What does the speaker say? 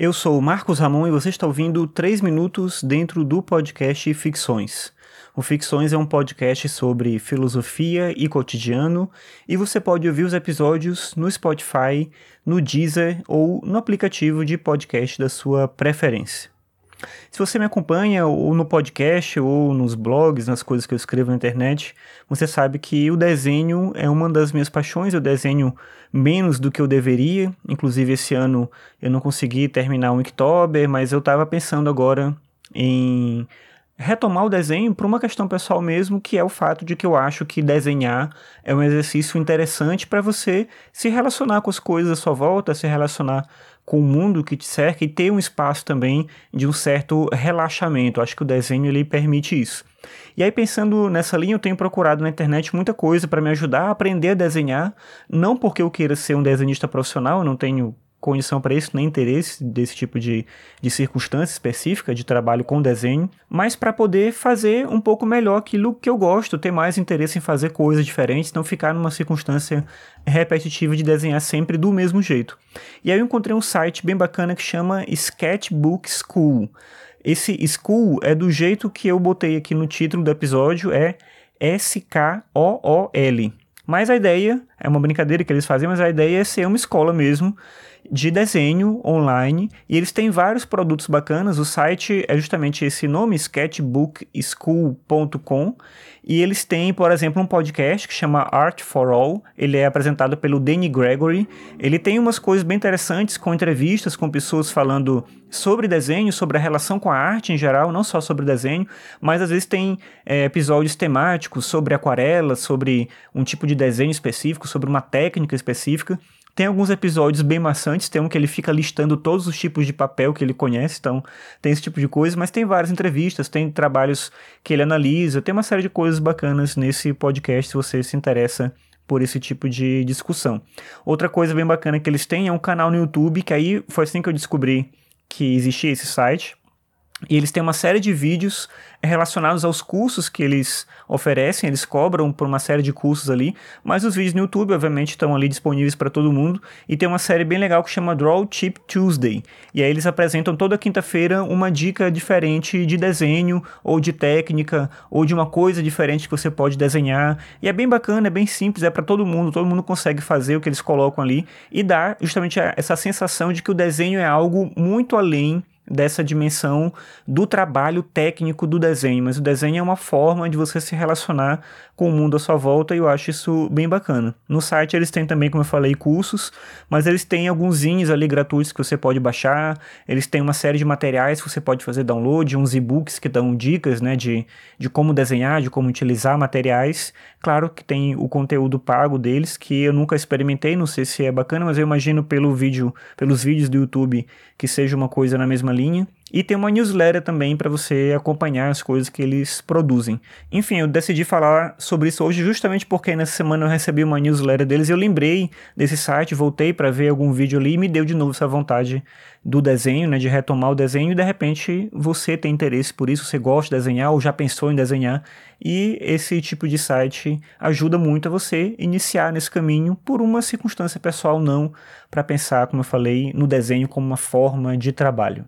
Eu sou o Marcos Ramon e você está ouvindo 3 minutos dentro do podcast Ficções. O Ficções é um podcast sobre filosofia e cotidiano e você pode ouvir os episódios no Spotify, no Deezer ou no aplicativo de podcast da sua preferência. Se você me acompanha ou no podcast ou nos blogs, nas coisas que eu escrevo na internet, você sabe que o desenho é uma das minhas paixões. Eu desenho menos do que eu deveria. Inclusive, esse ano eu não consegui terminar o Inktober, mas eu estava pensando agora em retomar o desenho por uma questão pessoal mesmo, que é o fato de que eu acho que desenhar é um exercício interessante para você se relacionar com as coisas à sua volta, se relacionar com o mundo que te cerca e ter um espaço também de um certo relaxamento. Acho que o desenho ele permite isso. E aí pensando nessa linha, eu tenho procurado na internet muita coisa para me ajudar a aprender a desenhar, não porque eu queira ser um desenhista profissional, eu não tenho condição para isso, nem interesse desse tipo de, de circunstância específica de trabalho com desenho, mas para poder fazer um pouco melhor aquilo que eu gosto, ter mais interesse em fazer coisas diferentes, não ficar numa circunstância repetitiva de desenhar sempre do mesmo jeito. E aí eu encontrei um site bem bacana que chama Sketchbook School. Esse school é do jeito que eu botei aqui no título do episódio, é S-K-O-O-L. Mas a ideia, é uma brincadeira que eles fazem, mas a ideia é ser uma escola mesmo de desenho online e eles têm vários produtos bacanas. O site é justamente esse nome, sketchbookschool.com, e eles têm, por exemplo, um podcast que chama Art for All. Ele é apresentado pelo Danny Gregory. Ele tem umas coisas bem interessantes com entrevistas com pessoas falando sobre desenho, sobre a relação com a arte em geral, não só sobre desenho, mas às vezes tem é, episódios temáticos sobre aquarela, sobre um tipo de desenho específico, sobre uma técnica específica. Tem alguns episódios bem maçantes, tem um que ele fica listando todos os tipos de papel que ele conhece, então tem esse tipo de coisa, mas tem várias entrevistas, tem trabalhos que ele analisa, tem uma série de coisas bacanas nesse podcast se você se interessa por esse tipo de discussão. Outra coisa bem bacana que eles têm é um canal no YouTube, que aí foi assim que eu descobri que existia esse site. E eles têm uma série de vídeos relacionados aos cursos que eles oferecem, eles cobram por uma série de cursos ali, mas os vídeos no YouTube, obviamente, estão ali disponíveis para todo mundo. E tem uma série bem legal que chama Draw Tip Tuesday. E aí eles apresentam toda quinta-feira uma dica diferente de desenho, ou de técnica, ou de uma coisa diferente que você pode desenhar. E é bem bacana, é bem simples, é para todo mundo, todo mundo consegue fazer o que eles colocam ali e dá justamente essa sensação de que o desenho é algo muito além dessa dimensão do trabalho técnico do desenho, mas o desenho é uma forma de você se relacionar com o mundo à sua volta e eu acho isso bem bacana. No site eles têm também, como eu falei, cursos, mas eles têm alguns zines ali gratuitos que você pode baixar, eles têm uma série de materiais que você pode fazer download, uns e-books que dão dicas, né, de, de como desenhar, de como utilizar materiais. Claro que tem o conteúdo pago deles, que eu nunca experimentei, não sei se é bacana, mas eu imagino pelo vídeo, pelos vídeos do YouTube que seja uma coisa na mesma linha. E tem uma newsletter também para você acompanhar as coisas que eles produzem. Enfim, eu decidi falar sobre isso hoje justamente porque nessa semana eu recebi uma newsletter deles e eu lembrei desse site, voltei para ver algum vídeo ali e me deu de novo essa vontade do desenho, né, de retomar o desenho e de repente você tem interesse por isso, você gosta de desenhar ou já pensou em desenhar e esse tipo de site ajuda muito a você iniciar nesse caminho por uma circunstância pessoal não para pensar, como eu falei, no desenho como uma forma de trabalho.